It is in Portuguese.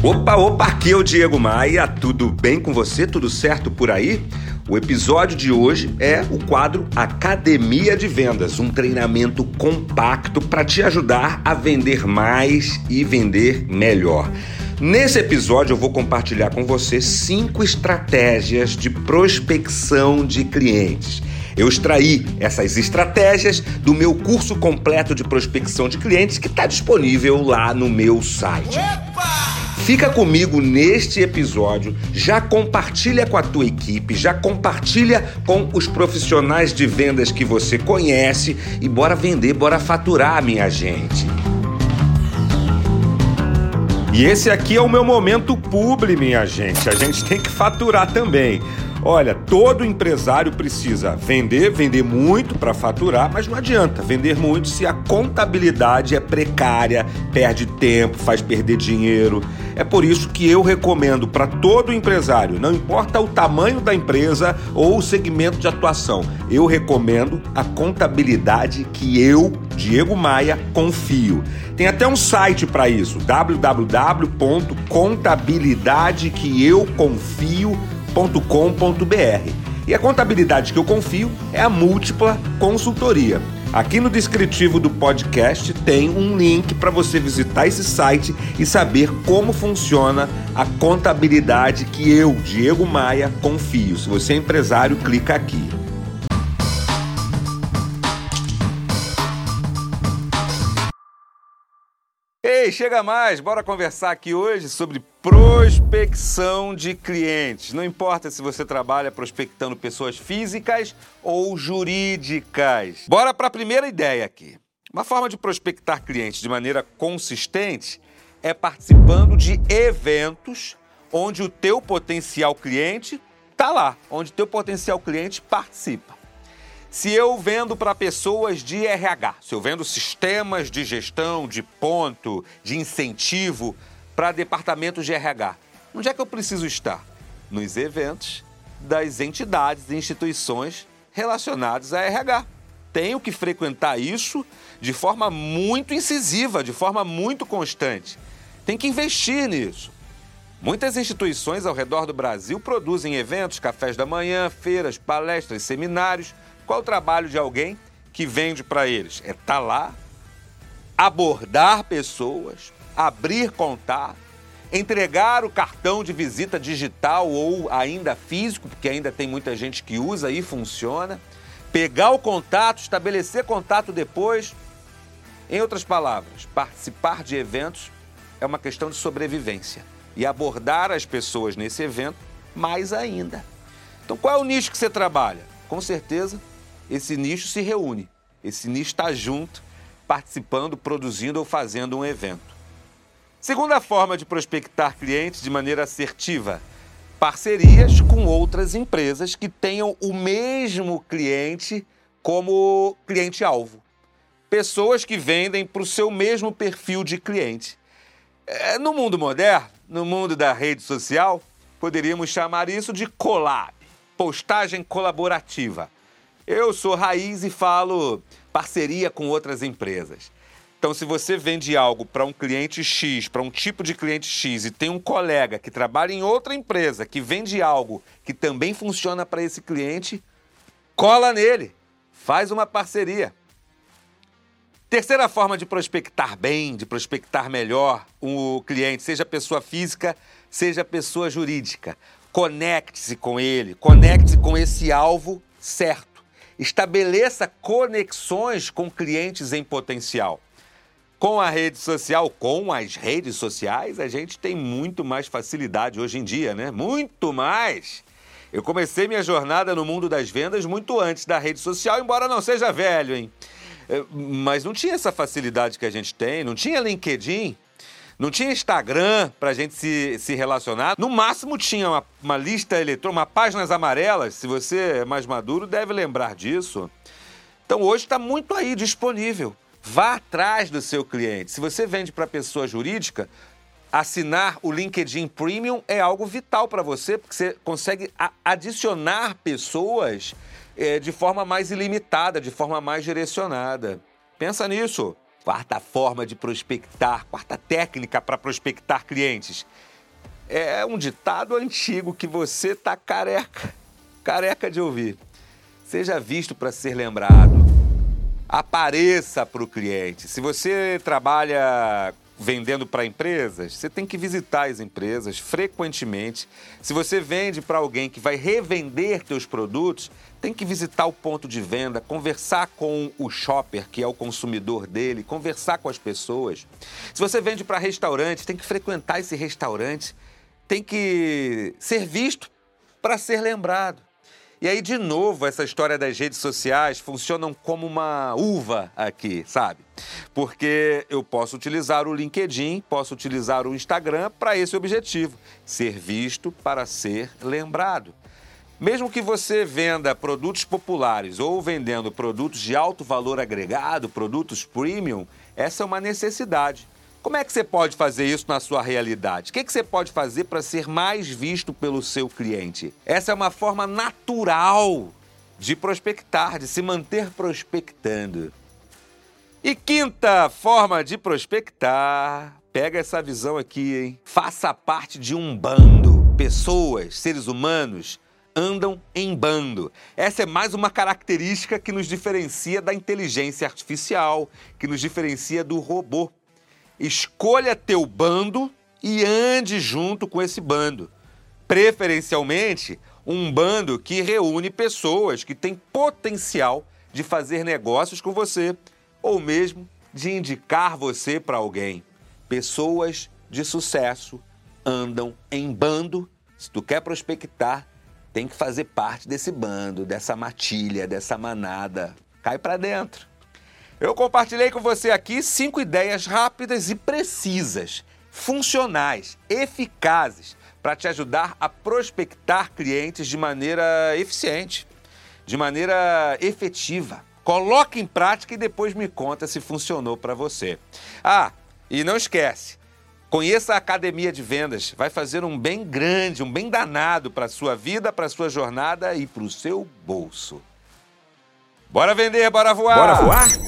Opa, opa, aqui é o Diego Maia, tudo bem com você? Tudo certo por aí? O episódio de hoje é o quadro Academia de Vendas, um treinamento compacto para te ajudar a vender mais e vender melhor. Nesse episódio eu vou compartilhar com você cinco estratégias de prospecção de clientes. Eu extraí essas estratégias do meu curso completo de prospecção de clientes que está disponível lá no meu site. Fica comigo neste episódio, já compartilha com a tua equipe, já compartilha com os profissionais de vendas que você conhece e bora vender, bora faturar, minha gente. E esse aqui é o meu momento publi, minha gente. A gente tem que faturar também. Olha, todo empresário precisa vender, vender muito para faturar, mas não adianta vender muito se a contabilidade é precária, perde tempo, faz perder dinheiro. É por isso que eu recomendo para todo empresário, não importa o tamanho da empresa ou o segmento de atuação, eu recomendo a contabilidade que eu, Diego Maia, confio. Tem até um site para isso, www.contabilidadequeeuconfio.com contabilidade.com.br. E a contabilidade que eu confio é a Múltipla Consultoria. Aqui no descritivo do podcast tem um link para você visitar esse site e saber como funciona a contabilidade que eu, Diego Maia, confio. Se você é empresário, clica aqui. Ei, chega mais, bora conversar aqui hoje sobre prospecção de clientes. Não importa se você trabalha prospectando pessoas físicas ou jurídicas. Bora para a primeira ideia aqui. Uma forma de prospectar clientes de maneira consistente é participando de eventos onde o teu potencial cliente está lá, onde o teu potencial cliente participa. Se eu vendo para pessoas de RH, se eu vendo sistemas de gestão, de ponto, de incentivo para departamentos de RH, onde é que eu preciso estar? Nos eventos das entidades e instituições relacionadas a RH. Tenho que frequentar isso de forma muito incisiva, de forma muito constante. Tem que investir nisso. Muitas instituições ao redor do Brasil produzem eventos, cafés da manhã, feiras, palestras, seminários qual o trabalho de alguém que vende para eles? É estar tá lá, abordar pessoas, abrir contato, entregar o cartão de visita digital ou ainda físico, porque ainda tem muita gente que usa e funciona, pegar o contato, estabelecer contato depois. Em outras palavras, participar de eventos é uma questão de sobrevivência e abordar as pessoas nesse evento mais ainda. Então, qual é o nicho que você trabalha? Com certeza, esse nicho se reúne, esse nicho está junto, participando, produzindo ou fazendo um evento. Segunda forma de prospectar clientes de maneira assertiva: parcerias com outras empresas que tenham o mesmo cliente como cliente-alvo. Pessoas que vendem para o seu mesmo perfil de cliente. É, no mundo moderno, no mundo da rede social, poderíamos chamar isso de collab, postagem colaborativa. Eu sou raiz e falo parceria com outras empresas. Então, se você vende algo para um cliente X, para um tipo de cliente X, e tem um colega que trabalha em outra empresa que vende algo que também funciona para esse cliente, cola nele, faz uma parceria. Terceira forma de prospectar bem, de prospectar melhor o cliente, seja pessoa física, seja pessoa jurídica. Conecte-se com ele, conecte-se com esse alvo certo estabeleça conexões com clientes em potencial. Com a rede social, com as redes sociais, a gente tem muito mais facilidade hoje em dia, né? Muito mais! Eu comecei minha jornada no mundo das vendas muito antes da rede social, embora não seja velho, hein? É, mas não tinha essa facilidade que a gente tem, não tinha LinkedIn, não tinha Instagram para a gente se, se relacionar. No máximo tinha uma, uma lista eletrônica, uma páginas amarelas. Se você é mais maduro, deve lembrar disso. Então hoje está muito aí disponível. Vá atrás do seu cliente. Se você vende para pessoa jurídica, assinar o LinkedIn Premium é algo vital para você, porque você consegue adicionar pessoas é, de forma mais ilimitada, de forma mais direcionada. Pensa nisso. Quarta forma de prospectar, quarta técnica para prospectar clientes. é um ditado antigo que você tá careca, careca de ouvir. Seja visto para ser lembrado. Apareça para o cliente. Se você trabalha vendendo para empresas, você tem que visitar as empresas frequentemente. Se você vende para alguém que vai revender teus produtos, tem que visitar o ponto de venda, conversar com o shopper, que é o consumidor dele, conversar com as pessoas. Se você vende para restaurante, tem que frequentar esse restaurante, tem que ser visto para ser lembrado. E aí, de novo, essa história das redes sociais funcionam como uma uva aqui, sabe? Porque eu posso utilizar o LinkedIn, posso utilizar o Instagram para esse objetivo: ser visto para ser lembrado. Mesmo que você venda produtos populares ou vendendo produtos de alto valor agregado, produtos premium, essa é uma necessidade. Como é que você pode fazer isso na sua realidade? O que, que você pode fazer para ser mais visto pelo seu cliente? Essa é uma forma natural de prospectar, de se manter prospectando. E quinta forma de prospectar, pega essa visão aqui, hein? Faça parte de um bando. Pessoas, seres humanos, andam em bando. Essa é mais uma característica que nos diferencia da inteligência artificial, que nos diferencia do robô. Escolha teu bando e ande junto com esse bando. Preferencialmente, um bando que reúne pessoas que têm potencial de fazer negócios com você ou mesmo de indicar você para alguém. Pessoas de sucesso andam em bando. Se tu quer prospectar, tem que fazer parte desse bando, dessa matilha, dessa manada. Cai para dentro. Eu compartilhei com você aqui cinco ideias rápidas e precisas, funcionais, eficazes para te ajudar a prospectar clientes de maneira eficiente, de maneira efetiva. Coloque em prática e depois me conta se funcionou para você. Ah, e não esquece, conheça a academia de vendas, vai fazer um bem grande, um bem danado para a sua vida, para a sua jornada e para o seu bolso. Bora vender, bora voar! Bora voar?